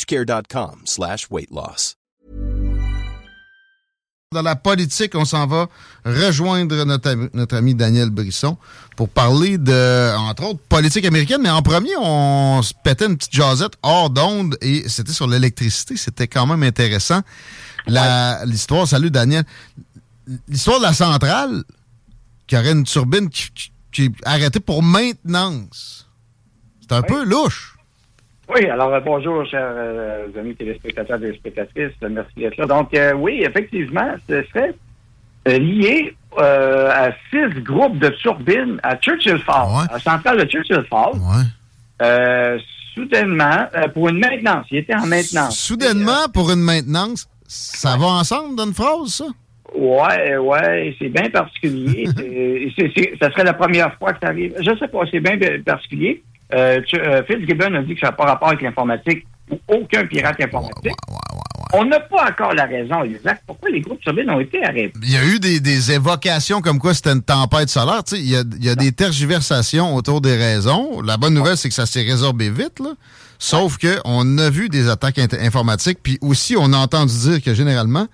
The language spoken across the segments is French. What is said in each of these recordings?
plushcare.com slash weight loss. Dans la politique, on s'en va rejoindre notre, ami- notre ami Daniel Brisson pour parler de, entre autres, politique américaine. Mais en premier, on se pétait une petite jasette hors d'onde et c'était sur l'électricité. C'était quand même intéressant. La- L'histoire, salut Daniel. L'histoire de la centrale qui aurait une turbine qui, qui- qui est arrêtée pour maintenance. C'est un peu louche. Oui, alors euh, bonjour, chers euh, amis téléspectateurs et téléspectatrices. Euh, Merci d'être là. Donc, euh, oui, effectivement, ce serait lié euh, à six groupes de turbines à Churchill Falls, à la centrale de Churchill Falls. Soudainement, pour une maintenance. Il était en maintenance. Soudainement, pour une maintenance, ça va ensemble dans une phrase, ça? Ouais, ouais, c'est bien particulier. C'est- ça serait la première fois que ça arrive. Je sais pas, c'est bien particulier. Euh, tu- euh, Fitzgibbon a dit que ça n'a pas rapport avec l'informatique ou aucun pirate informatique. On n'a pas encore la raison exacte pourquoi les groupes turbines ont été arrêtés. Il y a eu des, des évocations comme quoi c'était une tempête solaire. Il y a, il y a des tergiversations autour des raisons. La bonne nouvelle, c'est que ça s'est résorbé vite. là. Sauf que on a vu des attaques informatiques. Puis aussi, on a entendu dire que généralement,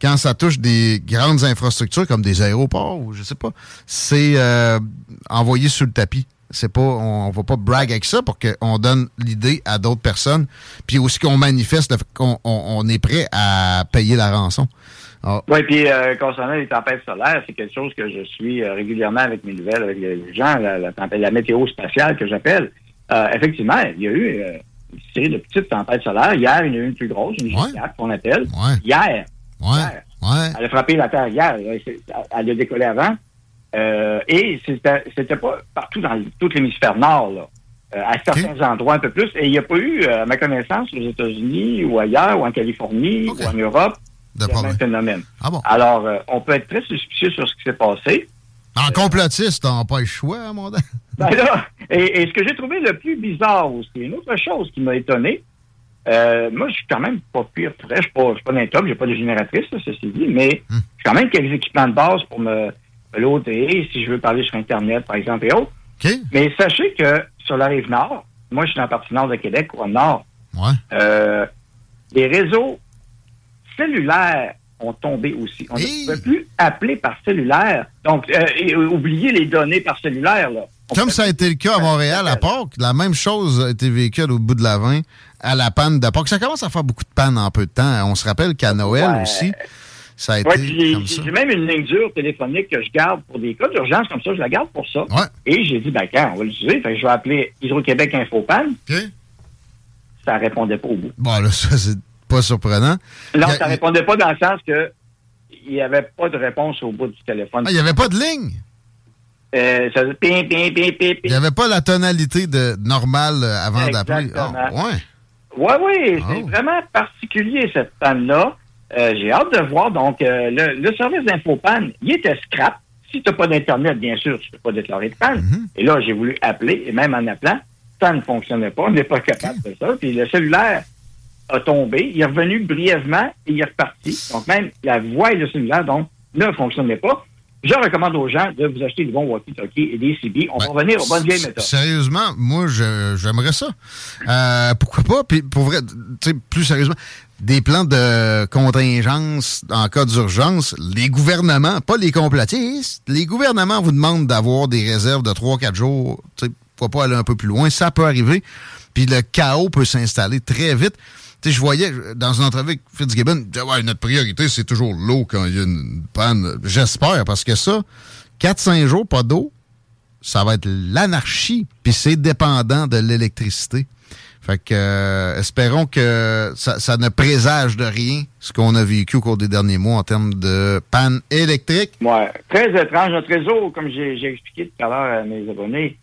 quand ça touche des grandes infrastructures comme des aéroports ou je sais pas, c'est euh, envoyé sous le tapis. C'est pas, on, on va pas brag avec ça pour qu'on donne l'idée à d'autres personnes. Puis aussi qu'on manifeste qu'on on- on est prêt à payer la rançon. Ah, Oui, puis euh, concernant les tempêtes solaires, c'est quelque chose que je suis euh, régulièrement avec mes nouvelles, avec les gens, la, la, tempête- la météo spatiale que j'appelle. Euh, effectivement, il y a eu une série de petites tempêtes solaires. Hier, il y en a eu une plus grosse, une G4 qu'on appelle. Hier. Hier. Elle a frappé la Terre hier. Elle a décollé avant. Euh, et c'était pas partout dans tout l'hémisphère nord, là. Euh, à certains endroits un peu plus. Et il n'y a pas eu, euh, à ma connaissance, aux États-Unis ou ailleurs, ou en Californie, ou en Europe, le même phénomène. Ah bon? Alors, euh, on peut être très suspicieux sur ce qui s'est passé. En complotiste, t'as pas le choix, hein, mon. Ben là, et, et ce que j'ai trouvé le plus bizarre aussi, une autre chose qui m'a étonné, euh, moi, je suis quand même pas pire prêt. Je suis pas, je suis pas d'un top, j'ai pas de génératrice, là, ceci dit, mais j'ai quand même quelques équipements de base pour me, loader, si je veux parler sur Internet, par exemple, et autres. Mais sachez que sur la rive nord, moi, je suis dans la partie nord de Québec, ou au nord, euh, les réseaux cellulaires ont tombé aussi. On ne peut plus appeler par cellulaire. Donc, euh, et, euh, oubliez les données par cellulaire, là. Comme ça a été le cas à Montréal à Pâques, la même chose a été vécue au bout de la 20 à la panne de Pâques. Ça commence à faire beaucoup de pannes en peu de temps. On se rappelle qu'à Noël Ouais. aussi, ça a été Ouais, puis j'ai- comme ça. j'ai même une ligne dure téléphonique que je garde pour des cas d'urgence comme ça, je la garde pour ça. Et j'ai dit, ben quand, on va l'utiliser. Fait que je vais appeler Hydro-Québec Infopan. Ça répondait pas au bout. Bon, là, ça, c'est pas surprenant. Non, a- ça répondait pas dans le sens que il n'y avait pas de réponse au bout du téléphone. Ah, il n'y avait pas de ligne? Euh, ça faisait pim, pim, pim, pim, Il n'y avait pas la tonalité de normale euh, avant d'appeler. Exactement. Ah, ouais. Oui, oui, c'est vraiment particulier cette panne-là. Euh, J'ai hâte de voir. Donc, euh, le, le service d'Infopan, il était scrap. Si tu n'as pas d'Internet, bien sûr, tu ne peux pas déclarer de panne. Mm-hmm. Et là, j'ai voulu appeler, et même en appelant, ça ne fonctionnait pas. On n'est pas capable de ça. Puis le cellulaire a tombé. Il est revenu brièvement et il est reparti. Donc, même la voix et le cellulaire, donc, ne fonctionnaient pas. Je recommande aux gens de vous acheter des bons walkie-talkie et des CB. On va revenir aux bonnes vieilles méthodes. Sérieusement, moi, j'aimerais ça. Euh, pourquoi pas? Puis pour vrai, plus sérieusement, des plans de contingence en cas d'urgence, les gouvernements, pas les complotistes, les gouvernements vous demandent d'avoir des réserves de 3-4 jours. Tu sais, pourquoi pas aller un peu plus loin? Ça peut arriver. Puis le chaos peut s'installer très vite. je voyais dans une entrevue avec Fitzgibbon, ouais, notre priorité, c'est toujours l'eau quand il y a une panne. J'espère, parce que ça, 4-5 jours, pas d'eau, ça va être l'anarchie, puis c'est dépendant de l'électricité. Fait que euh, espérons que ça, ne présage de rien ce qu'on a vécu au cours des derniers mois en termes de panne électrique. Ouais, très étrange. Notre réseau, comme j'ai expliqué tout à l'heure à mes abonnés,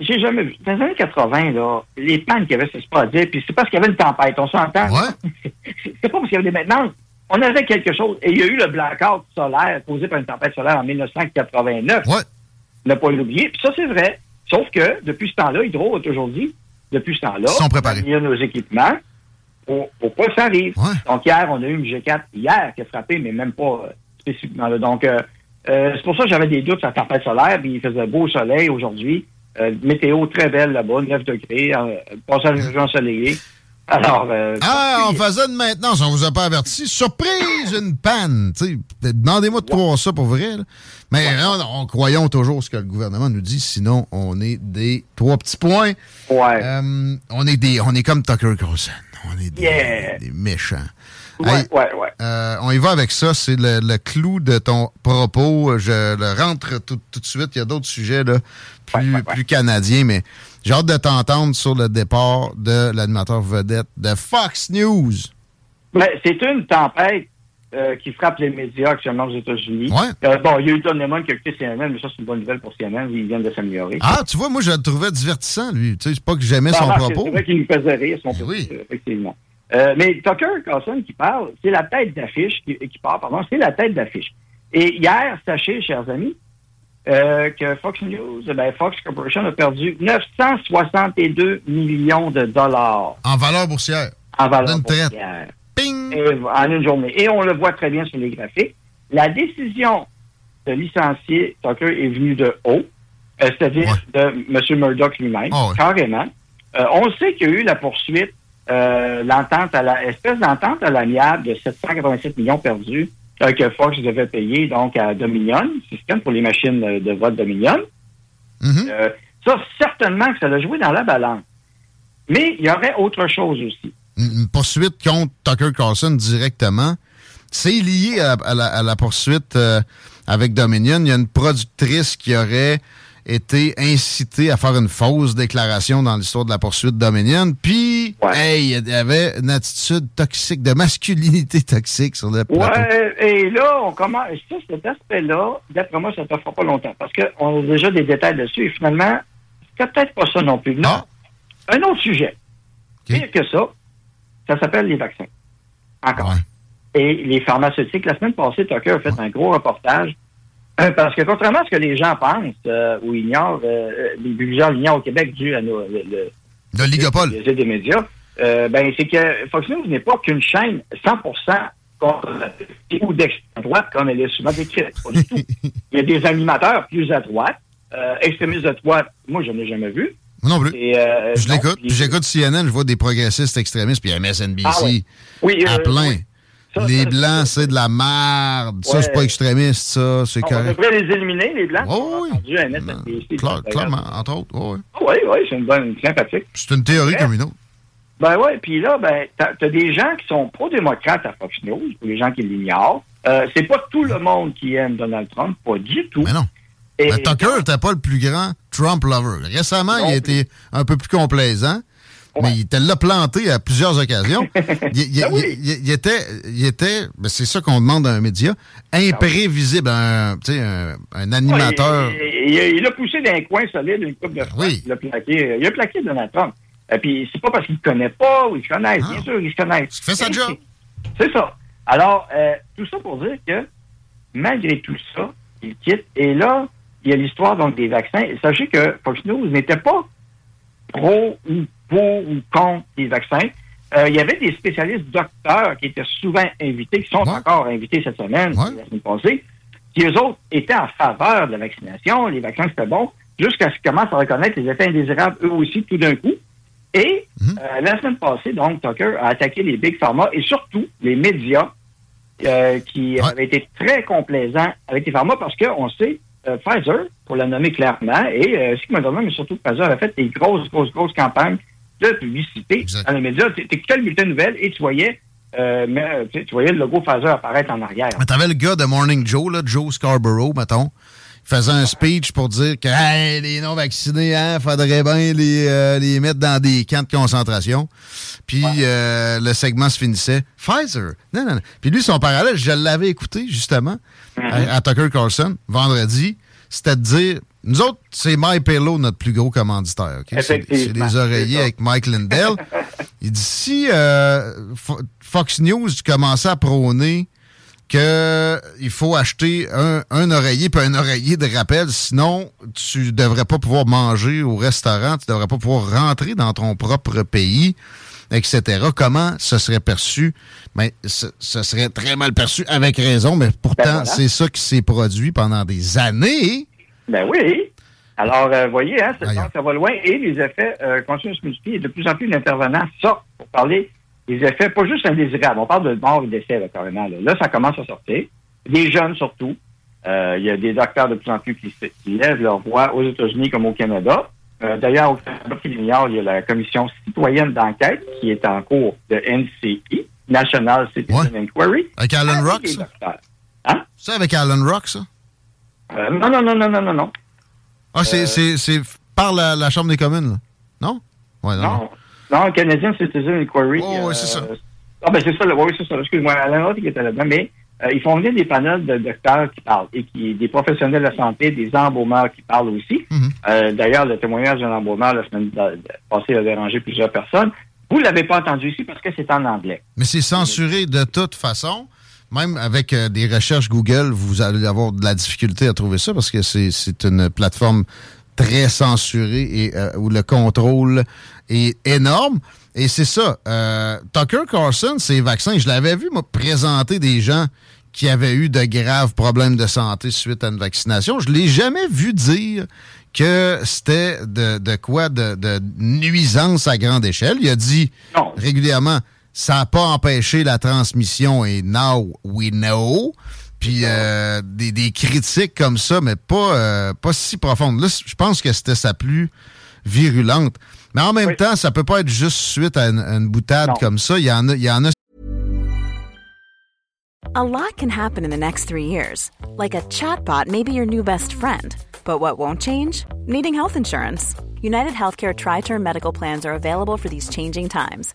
j'ai jamais vu. Dans les années 80, là, les pannes qu'il y avait, c'est pas à dire, puis c'est parce qu'il y avait une tempête, on s'entend. Ouais. c'est pas parce qu'il y avait des maintenances. On avait quelque chose. Et il y a eu le blackout solaire causé par une tempête solaire en 1989. Ouais. Ne pas l'oublier. Puis ça, c'est vrai. Sauf que, depuis ce temps-là, Hydro a aujourd'hui, depuis ce temps-là, il y a nos équipements pour, pas que ça arrive. Donc, hier, on a eu une G4 hier qui a frappé, mais même pas euh, spécifiquement là. Donc, euh, euh, c'est pour ça que j'avais des doutes sur la tempête solaire, puis il faisait beau soleil aujourd'hui. météo très belle là-bas, 9 degrés, passage ensoleillé. Alors, euh, ah, on faisait une maintenance, on vous a pas averti. Surprise, une panne. Demandez-moi de croire ça pour vrai. Mais on, croyons toujours ce que le gouvernement nous dit, sinon on est des trois petits points. Ouais. Euh, on est des, on est comme Tucker Carlson. On est des, méchants. Ouais, ouais, ouais. Euh, on y va avec ça. C'est le, clou de ton propos. Je le rentre tout, de suite. Il y a d'autres sujets là, plus, plus canadiens, mais j'ai hâte de t'entendre sur le départ de l'animateur vedette de Fox News. Ben, c'est une tempête euh, qui frappe les médias actuellement aux États-Unis. Euh, bon, il y a eu Don Lemon qui a quitté CNN, mais ça, c'est une bonne nouvelle pour CNN. Ils viennent de s'améliorer. Ah, tu vois, moi, je le trouvais divertissant, lui. Tu sais, c'est pas que j'aimais son ah, propos. C'est vrai qu'il nous faisait rire, son propos, oui. effectivement. Euh, mais Tucker Carlson qui parle, c'est la tête d'affiche, qui, qui part, pardon, c'est la tête d'affiche. Et hier, sachez, chers amis, euh, que Fox News, ben Fox Corporation a perdu 962 millions de dollars. En valeur boursière. En valeur boursière. Ping! en une journée. Et on le voit très bien sur les graphiques. La décision de licencier Tucker est venue de haut, euh, c'est-à-dire de M. Murdoch lui-même, ah carrément. Euh, on sait qu'il y a eu la poursuite, l'entente à la espèce d'entente à l'amiable de 787 millions perdus euh, que Fox devait payer donc à Dominion, système pour les machines de vote Dominion. Mm-hmm. Euh, ça, certainement que ça a joué dans la balance. Mais il y aurait autre chose aussi. Une poursuite contre Tucker Carlson directement. C'est lié à, la, poursuite euh, avec Dominion. Il y a une productrice qui aurait été incité à faire une fausse déclaration dans l'histoire de la poursuite Dominion. Puis, hey, il y avait une attitude toxique, de masculinité toxique sur le plateau. Ouais, et là, on commence. Ça, cet aspect-là, d'après moi, ça ne te fera pas longtemps. Parce qu'on a déjà des détails dessus. Et finalement, c'est peut-être pas ça non plus. Non. Ah. Un autre sujet. Pire que ça, ça s'appelle les vaccins. Encore. Et les pharmaceutiques. La semaine passée, Tucker a fait un gros reportage parce que contrairement à ce que les gens pensent euh, ou ignorent, euh, les gens l'ignorent au Québec dû à nos, le, le, le des médias, ben, c'est que Fox News n'est pas qu'une chaîne 100% contre ou d'extrême droite comme elle est souvent décrite. Pas du tout. Il y a des animateurs plus à droite, extrémistes de droite, moi je n'ai jamais vu. non plus. je l'écoute. J'écoute CNN, je vois des progressistes extrémistes, puis MSNBC ah, oui. à plein les Blancs, c'est de la merde. Ça, c'est pas extrémiste, ça. C'est correct. On devrait les éliminer, les Blancs. Oh, oui. clairement, entre autres. Oh, oui, oui, c'est une bonne, sympathique. C'est une théorie comme une autre. Ben oui, puis là, ben, t'as as des gens qui sont pro-démocrates à Fox News, pour les gens qui l'ignorent. Euh, c'est pas tout le monde qui aime Donald Trump, pas du tout. Mais non. Et, ben, Tucker n'était pas le plus grand Trump lover. Récemment, il a été un peu plus complaisant. Mais il te l'a planté à plusieurs occasions. il, était, il était ben, c'est ça qu'on demande à un média, imprévisible, un, un, un animateur. il, a poussé d'un coin solide une coupe de fois. Oui. Il a plaqué, il a plaqué Donald Trump. Et puis, c'est pas parce qu'il ne connaît pas ou il connaît. Bien ah. sûr, il se connaît. Il fait sa job. C'est ça. Alors, euh, tout ça pour dire que, malgré tout ça, il quitte. Et là, il y a l'histoire donc des vaccins. Et sachez que Fox News n'était pas pro ou pour ou contre les vaccins. Euh, il y avait des spécialistes docteurs qui étaient souvent invités, qui sont encore invités cette semaine, la semaine passée, qui eux autres étaient en faveur de la vaccination, les vaccins c'était bon, jusqu'à ce qu'ils commencent à reconnaître les effets indésirables eux aussi tout d'un coup. Et mhm. euh, la semaine passée, donc, Tucker a attaqué les big pharma et surtout les médias euh, qui avaient été très complaisants avec les pharma parce qu'on sait, Pfizer, pour la nommer clairement, et euh, Sigma mais surtout Pfizer, a fait des grosses, grosses, grosses campagnes de publicité dans les médias. Tu écoutais le bulletin de nouvelles et tu voyais, euh, mais, tu voyais le logo Pfizer apparaître en arrière. Tu avais le gars de Morning Joe, là, Joe Scarborough, mettons. Il faisait un speech pour dire que les non-vaccinés, hein, faudrait bien les, euh, les mettre dans des camps de concentration. Puis euh, le segment se finissait. Pfizer. Non, non, non. Puis lui, son parallèle, je l'avais écouté justement mm-hmm. à, Tucker Carlson vendredi. C'était de dire nous autres, c'est MyPillow, notre plus gros commanditaire. C'est des oreillers avec Mike Lindell. Il dit si euh, Fox News commençait à prôner qu'il faut acheter un, oreiller puis un oreiller de rappel, sinon tu devrais pas pouvoir manger au restaurant, tu devrais pas pouvoir rentrer dans ton propre pays, etc. Comment ce serait perçu? Mais ben, ce, serait très mal perçu avec raison, mais pourtant, ben, c'est ça qui s'est produit pendant des années. Ben oui. Alors, vous euh, voyez, hein, ça va loin et les effets euh, se multiplier. De plus en plus d'intervenants sortent pour parler des effets, pas juste indésirables. On parle de mort et d'essai, là, carrément. Là. ça commence à sortir. Des jeunes, surtout. Euh, il y a des docteurs de plus en plus qui, lèvent leur voix aux États-Unis comme au Canada. D'ailleurs, au Canada, il y a la commission citoyenne d'enquête qui est en cours de NCI, National Citizen Inquiry. Avec Alan Rock, ça? Hein? C'est avec Alan Rock, ça? Non, non, non, non, non, non, non. Ah, c'est euh, par la, la, Chambre des communes, là. non? Ouais, non, non. Non, Canadian Citizen Inquiry. Oh, oui, c'est ça. Euh, ah, ben c'est ça, oui, c'est ça. Excuse-moi, Alain Roth qui était là-dedans, mais euh, ils font venir des panels de docteurs qui parlent et qui des professionnels de la santé, des embaumeurs qui parlent aussi. Mm-hmm. D'ailleurs, le témoignage d'un embaumeur la semaine passée a dérangé plusieurs personnes. Vous ne l'avez pas entendu ici parce que c'est en anglais. Mais c'est censuré de toute façon. Même avec euh, des recherches Google, vous allez avoir de la difficulté à trouver ça parce que c'est une plateforme très censurée et euh, où le contrôle est énorme. Et c'est ça. Euh, Tucker Carlson, ces vaccins, je l'avais vu, moi, présenter des gens qui avaient eu de graves problèmes de santé suite à une vaccination. Je l'ai jamais vu dire que c'était de, quoi de, de, nuisance à grande échelle. Il a dit régulièrement ça n'a pas empêché la transmission et now we know. Puis euh, des, critiques comme ça, mais pas, euh, pas si profondes. Là, je pense que c'était sa plus virulente. Mais en même temps, ça peut pas être juste suite à une, boutade comme ça. Il y en a, il y en a. A lot can happen in the next three years. Like a chatbot may be your new best friend. But what won't change? Needing health insurance. United Healthcare Tri-Term Medical Plans are available for these changing times.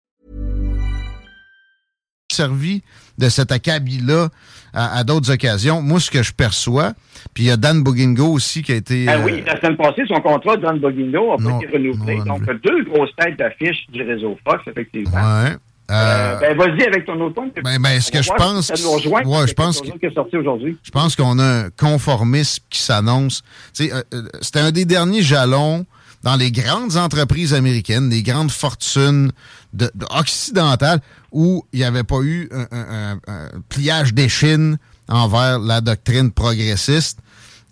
Servi de cet acabit-là à, à d'autres occasions. Moi, ce que je perçois, Puis il y a Dan Bogingo aussi qui a été. Ah oui, la semaine passée, son contrat, Dan Bogingo, a pas été renouvelé. Donc, deux grosses têtes d'affiche du réseau Fox, effectivement. Ouais. Euh, euh, ben, vas-y avec ton autre Ben, ben, ce que je pense. Ça nous rejoint, ouais, je pense que, est sorti aujourd'hui. Je pense qu'on a un conformisme qui s'annonce. Euh, euh, c'était un des derniers jalons dans les grandes entreprises américaines, les grandes fortunes de, occidentales, où il n'y avait pas eu un, un, un pliage d'échine envers la doctrine progressiste.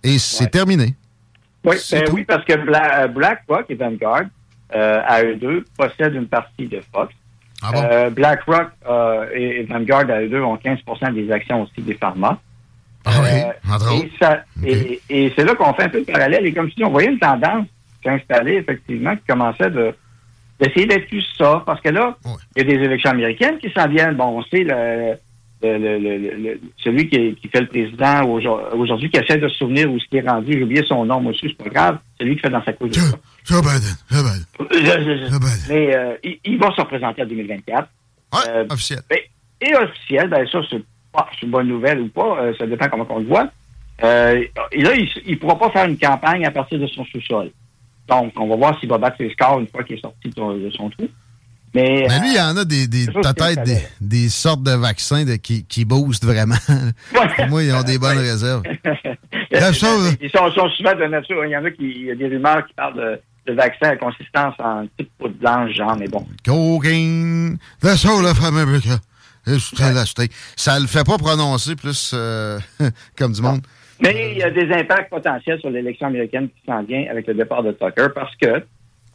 Et c'est terminé. Oui, ben oui, parce que euh, BlackRock et Vanguard, euh, à eux deux, possèdent une partie de Fox. Ah euh, BlackRock et, Vanguard, à eux deux, ont 15% des actions aussi des pharma. Ah oui, Et, et, c'est là qu'on fait un peu le parallèle. Et comme si on voyait une tendance s'installer, effectivement, qui commençait de d'essayer d'être plus ça. Parce que là, il y a des élections américaines qui s'en viennent. Bon, on sait, le, le, celui qui, qui, fait le président aujourd'hui, qui essaie de se souvenir où ce qui est rendu, j'ai oublié son nom aussi, c'est pas grave, celui qui fait dans sa couche. Joe Biden, Mais euh, il, va se représenter en 2024. Ouais, euh, officiel. et officiel, ben ça, c'est pas une bonne nouvelle ou pas, euh, ça dépend comment on le voit. Et là, il ne pourra pas faire une campagne à partir de son sous-sol. Donc, on va voir s'il va battre ses scores une fois qu'il est sorti de, son trou. Mais, Mais lui, il y en a des, des peut-être des, des, sortes de vaccins de, qui, qui boostent vraiment. Pour moi, ils ont des bonnes réserves. ils sont, sont, souvent de nature. Il y en a qui, il y a des rumeurs qui parlent de, de vaccins à consistance en petite poudre blanche, genre, mais bon. Cocaine, the soul of America. Ça le fait pas prononcer plus euh, comme du monde. Mais il y a des impacts potentiels sur l'élection américaine qui s'en vient avec le départ de Tucker parce que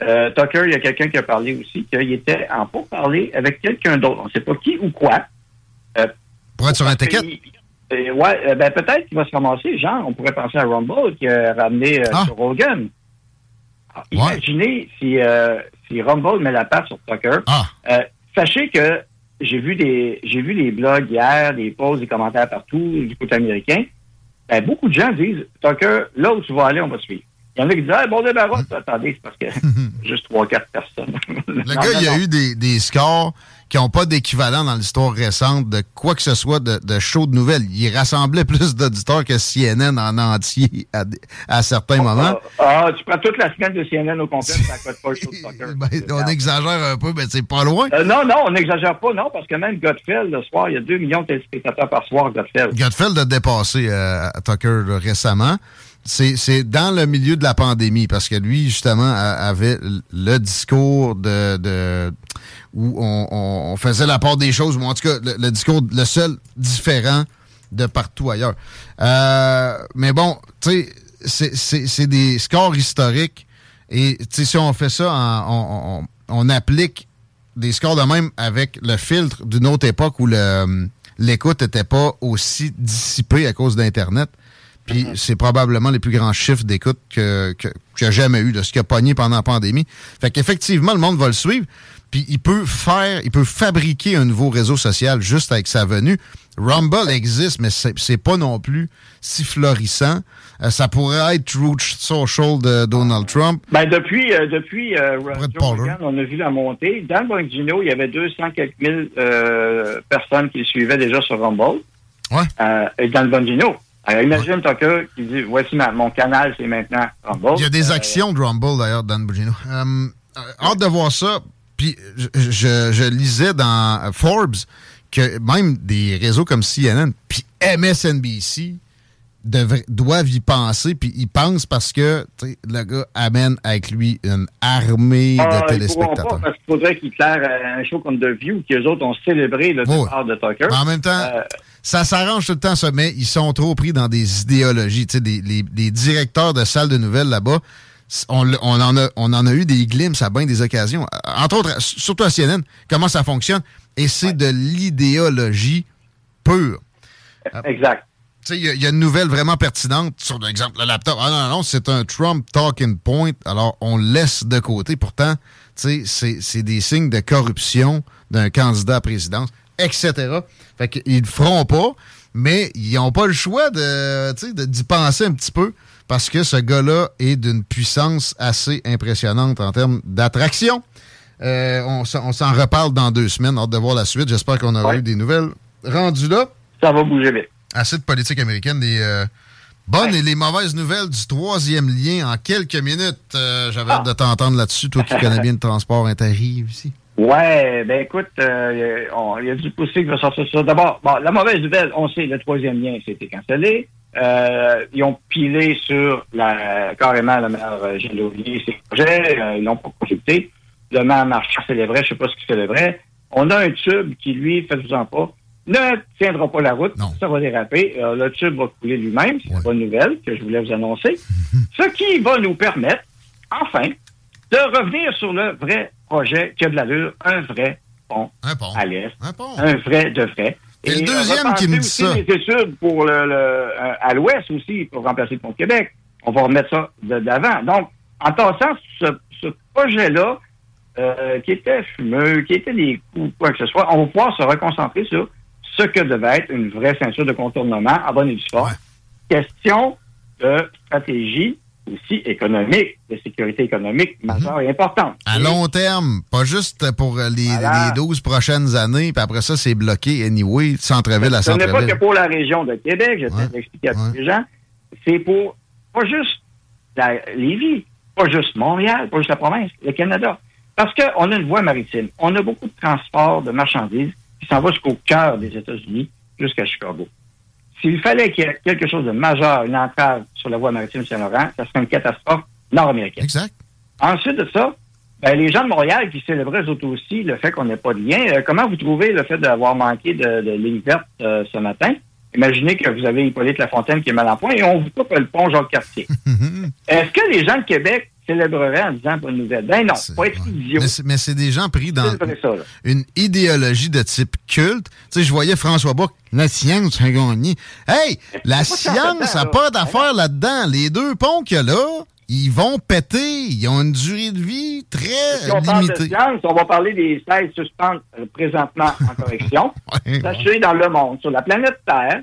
euh, Tucker, il y a quelqu'un qui a parlé aussi qu'il était en parler avec quelqu'un d'autre. On ne sait pas qui ou quoi. Euh, Pour être sur un ticket? Euh, ouais, ben peut-être qu'il va se ramasser. Genre, on pourrait penser à Rumble qui a ramené ah. sur Rogan. imaginez si, si Rumble met la patte sur Tucker. Ah. sachez que j'ai vu des j'ai vu les blogs hier, des posts, des commentaires partout du côté américain. Ben, beaucoup de gens disent Tucker, là où tu vas aller, on va suivre. Il y en a qui disent ah, bon débarras, attendez, c'est parce que juste trois, quatre personnes. Le gars, il y a eu des, des scores qui n'ont pas d'équivalent dans l'histoire récente de quoi que ce soit de, de show de nouvelles. Il rassemblait plus d'auditeurs que CNN en entier à, à certains ah, moments. Ah, tu prends toute la semaine de CNN au complet, ça coûte pas le show de soccer. ben, on exagère un peu, mais c'est pas loin. Euh, non, non, on n'exagère pas, non, parce que même Godfell, le soir, il y a 2 millions de téléspectateurs par soir, Godfell. Godfell a dépassé euh, Tucker récemment c'est dans le milieu de la pandémie, parce que lui, justement, avait le discours de, de où on, faisait la part des choses, ou en tout cas, le, discours, le seul différent de partout ailleurs. Euh, mais bon, tu sais, c'est des scores historiques, et si on fait ça, on, on, applique des scores de même avec le filtre d'une autre époque où l'écoute n'était pas aussi dissipée à cause d'Internet. Puis mm-hmm. c'est probablement les plus grands chiffres d'écoute que, que, que jamais eu, de ce qu'il a pogné pendant la pandémie. Fait qu'effectivement, le monde va le suivre. Puis il peut faire, il peut fabriquer un nouveau réseau social juste avec sa venue. Rumble existe, mais c'est pas non plus si florissant. Euh, ça pourrait être Truth Social de Donald Trump. Ben depuis, euh, depuis euh, on a vu la montée. Dans le Bongino, il y avait 200 quelques mille euh, personnes qui le suivaient déjà sur Rumble. Ouais. et dans le Bongino. Alors, imagine Tucker qui dit Voici mon canal, c'est maintenant Rumble. Il y a des actions de Rumble d'ailleurs, Dan Bongino. hâte de voir ça. Puis je, lisais dans Forbes que même des réseaux comme CNN puis MSNBC doivent y penser, puis ils pensent parce que le gars amène avec lui une armée de ah, téléspectateurs. Pas parce qu'il faudrait qu'il claire un show comme The View, qu'eux autres ont célébré le départ de Tucker. en même temps, euh, ça s'arrange tout le temps, ça, mais ils sont trop pris dans des idéologies. Des, les, directeurs de salles de nouvelles là-bas, on, en a, on en a eu des glimpses à bien des occasions. Entre autres, surtout à CNN, comment ça fonctionne. Et c'est de l'idéologie pure. Exact. Il y, y, a une nouvelle vraiment pertinente sur, l'exemple, le laptop. Ah non, non, c'est un Trump talking point. Alors, on laisse de côté. Pourtant, c'est des signes de corruption d'un candidat à présidence, etc. Fait qu'ils le feront pas, mais ils n'ont pas le choix de d'y penser un petit peu parce que ce gars-là est d'une puissance assez impressionnante en termes d'attraction. Euh, on s'en reparle dans deux semaines. Hâte de voir la suite. J'espère qu'on aura eu des nouvelles rendues là. Ça va bouger vite. Assez de politique américaine. Des euh, bonnes et les mauvaises nouvelles du troisième lien en quelques minutes. Euh, j'avais hâte de t'entendre là-dessus, toi qui connais bien le transport interrive ici. Ouais, ben écoute, il y a du poussé qui va sortir ça. D'abord, bon, la mauvaise nouvelle, on sait, le troisième lien, c'était cancellé. Euh, ils ont pilé sur la, carrément la maire Gélovier ses projets. Euh, ils l'ont pas consulté. Le maire Marchand célébrait, je sais pas ce qu'il célébrait. On a un tube qui, lui, faites-vous-en pas, ne tiendra pas la route. Ça va déraper. Euh, le tube va couler lui-même. C'est une bonne nouvelle que je voulais vous annoncer. ce qui va nous permettre, enfin, de revenir sur le vrai projet qui a de l'allure, un vrai pont, un pont. à l'est. Un pont. Un vrai de vrai. Et, le deuxième qui me dit ça. des études pour le, euh, à l'ouest aussi, pour remplacer le pont de Québec. On va remettre ça d'avant. Donc, en passant, ce, ce projet-là, euh, qui était fumeux, qui était des coups, quoi que ce soit, on va pouvoir se reconcentrer sur ce que devait être une vraie ceinture de contournement à bonne et due Question de stratégie aussi économique, de sécurité économique majeure et importante. À long terme, pas juste pour les, les 12 prochaines années, puis après ça, c'est bloqué anyway, centre-ville à centre-ville. Ce n'est pas que pour la région de Québec, je vais expliquer à tous les gens. c'est pour pas juste la Lévis, pas juste Montréal, pas juste la province, le Canada. Parce qu'on a une voie maritime. On a beaucoup de transport de marchandises qui s'en va jusqu'au cœur des États-Unis, jusqu'à Chicago. S'il fallait qu'il y ait quelque chose de majeur, une entrave sur la voie maritime Saint-Laurent, ça serait une catastrophe nord-américaine. Exact. Ensuite de ça, ben, les gens de Montréal qui célébraient eux autres aussi le fait qu'on n'ait pas de lien, euh, comment vous trouvez le fait d'avoir manqué de, de ligne verte euh, ce matin? Imaginez que vous avez Hippolyte Lafontaine qui est mal en point et on vous coupe le pont Jacques-Cartier. Est-ce que les gens de Québec célébreraient en disant pas de nouvelle? Ben non, pas être idiot. Mais c'est- des gens pris dans ça, une idéologie de type culte. Tu sais, je voyais François Bourque, la science a gagné. Hey, la science n'a pas d'affaire là-dedans. Les deux ponts qu'il y a là, ils vont péter. Ils ont une durée de vie très Si on parle de limitée. science, on va parler des 16 suspentes euh, présentement en correction. Ouais, Sachez dans le monde, sur la planète Terre,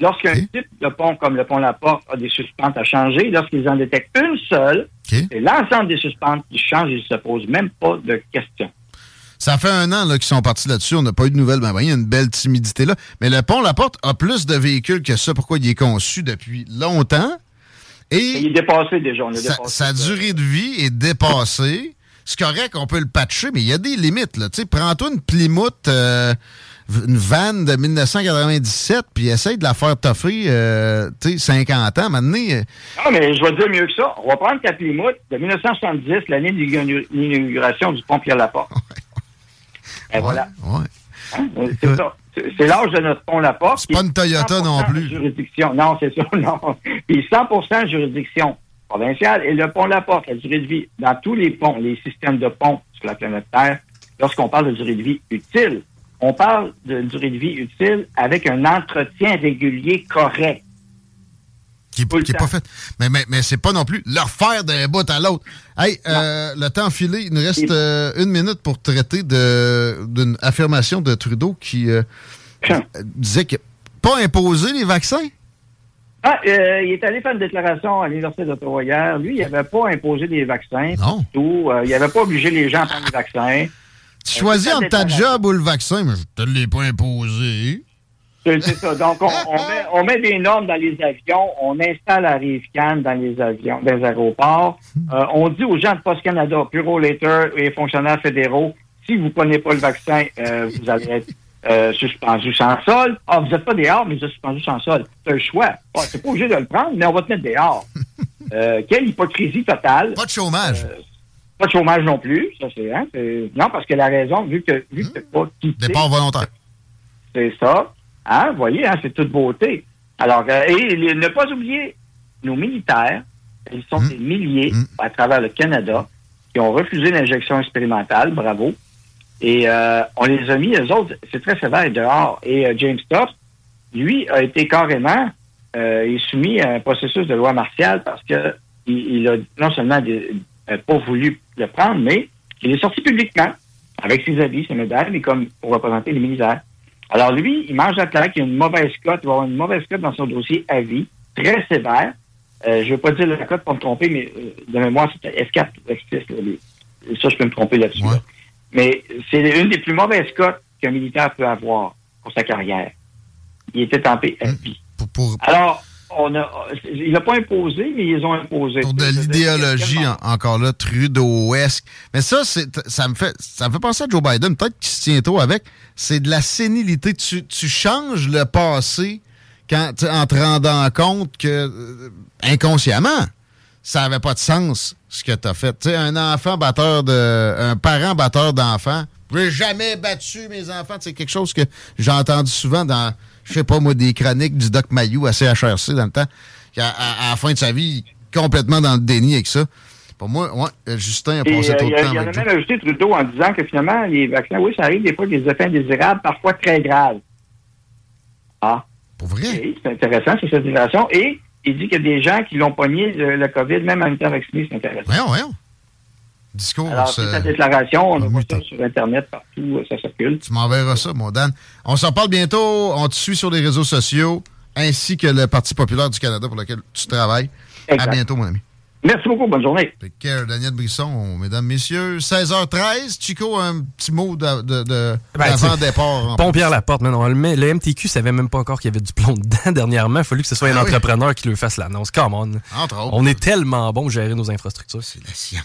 lorsqu'un type de pont comme le pont La Porte a des suspentes à changer, lorsqu'ils en détectent une seule, c'est l'ensemble des suspentes qui changent et ils ne se posent même pas de questions. Ça fait un an qu'ils sont partis là-dessus. On n'a pas eu de nouvelles. Ben, ben, il y a une belle timidité là. Mais le pont La Porte a plus de véhicules que ça. Pourquoi il est conçu depuis longtemps? Et il est dépassé déjà. On sa, durée de vie est dépassée. C'est correct, on peut le patcher, mais il y a des limites. Là. Tu sais, Prends-toi une Plymouth, euh, une vanne de 1997, puis essaye de la faire toffer euh, tu sais, 50 ans. Maintenant, euh, Non, mais je vais dire mieux que ça. On va prendre ta Plymouth de 1970, l'année de l'inauguration du pont Pierre-Laporte. Et ouais, voilà. ouais. Hein? C'est ça. C'est l'âge de notre pont Laporte. C'est pas une Toyota non plus. Juridiction. Non, c'est ça, non. Puis 100% juridiction provinciale. Et le pont Laporte, la durée de vie, dans tous les ponts, les systèmes de ponts sur la planète Terre, lorsqu'on parle de durée de vie utile, on parle de durée de vie utile avec un entretien régulier correct. qui Tout le qui est temps. pas fait. Mais, mais, mais c'est pas non plus leur faire d'un bout à l'autre. Hey, euh, le temps filé, il nous reste euh, une minute pour traiter d'une affirmation de Trudeau qui euh, disait que pas imposer les vaccins? Ah, euh, il est allé faire une déclaration à l'Université d'Ottawa hier. Lui, il n'avait pas imposé des vaccins. Non. Tout. Euh, il n'avait pas obligé les gens à prendre des vaccins. Tu choisis entre ta job ou le vaccin, mais je te l'ai pas imposé. C'est ça. Donc, on, on met, on met des normes dans les avions, on installe la Rive-Can dans les avions, dans les aéroports. Euh, on dit aux gens de Post Canada, Bureau Later et fonctionnaires fédéraux, si vous ne prenez pas le vaccin, euh, vous allez être euh, suspendu sans sol. Ah, vous n'êtes pas dehors, mais vous êtes suspendu sans sol. C'est un choix. Ah, c'est pas obligé de le prendre, mais on va te mettre dehors. Quelle hypocrisie totale. Pas de chômage. Pas de chômage non plus. Ça, c'est, hein, non, parce que la raison, vu que, vu que pas quitté, Départ volontaire. c'est ça. Hein, vous voyez, hein, c'est toute beauté. Alors, euh, et les- ne pas oublier nos militaires, ils sont Mm. des milliers Mm. à travers le Canada qui ont refusé l'injection expérimentale, bravo. Et euh, on les a mis, eux autres, c'est très sévère dehors. Et euh, James Toft, lui, a été carrément il est soumis à un processus de loi martiale parce que il, il a non seulement des- pas voulu le prendre, mais il est sorti publiquement avec ses habits, ses médailles, mais comme pour représenter les militaires. Alors lui, il mange la claque, il a une mauvaise cote, il va avoir une mauvaise cote dans son dossier à vie, très sévère. Euh, je ne veux pas dire la cote pour me tromper, mais euh, de mémoire, c'était S4 ou S6. là, les- ça, je peux me tromper là-dessus. Ouais. là. Mais c'est une des plus mauvaises cotes qu'un militaire peut avoir pour sa carrière. Il était tempé à vie. Pour, pour, Alors, on a, il n'a pas imposé, mais ils ont imposé. pour de Je l'idéologie en- encore là, Trudeauesque. Mais ça, c'est, ça me fait ça me fait penser à Joe Biden, peut-être qu'il se tient tôt avec. C'est de la sénilité. Tu, tu changes le passé quand, en te rendant compte que euh, inconsciemment, ça n'avait pas de sens ce que tu as fait. Tu sais, un enfant batteur de. un parent batteur d'enfants. J'ai jamais battu mes enfants. C'est quelque chose que j'ai entendu souvent dans, je sais pas moi, des chroniques du Doc Mayou à CHRC dans le temps. À, à la fin de sa vie, complètement dans le déni avec ça. Pour moi, ouais, Justin a passé euh, trop de temps il y en a même ajouté Trudeau en disant que finalement, les vaccins, oui, ça arrive des fois des effets indésirables, parfois très graves. Ah, Pour vrai? oui, c'est intéressant, c'est cette déclaration. Et il dit qu'il y a des gens qui l'ont pogné, le, le COVID, même en étant vacciné, c'est intéressant. Voyons, voyons. Discours. Alors, c'est euh, sa déclaration, on ah, voit oui, ça sur Internet, partout, euh, ça circule. Tu m'enverras ça, mon Dan. On s'en parle bientôt. On te suit sur les réseaux sociaux, ainsi que le Parti populaire du Canada pour lequel tu travailles. Exact. À bientôt, mon ami. Merci beaucoup. Bonne journée. Take care, Daniel Brisson, mesdames, messieurs. 16h13. Chico, un petit mot de, de, de Ben, d'avant-départ. en Pompière la porte. On le, met, le MTQ savait même pas encore qu'il y avait du plomb dedans dernièrement. Il a fallu que ce soit un Ah oui. entrepreneur qui lui fasse l'annonce. Come on. Entre autres. On est tellement bon pour gérer nos infrastructures. C'est la science.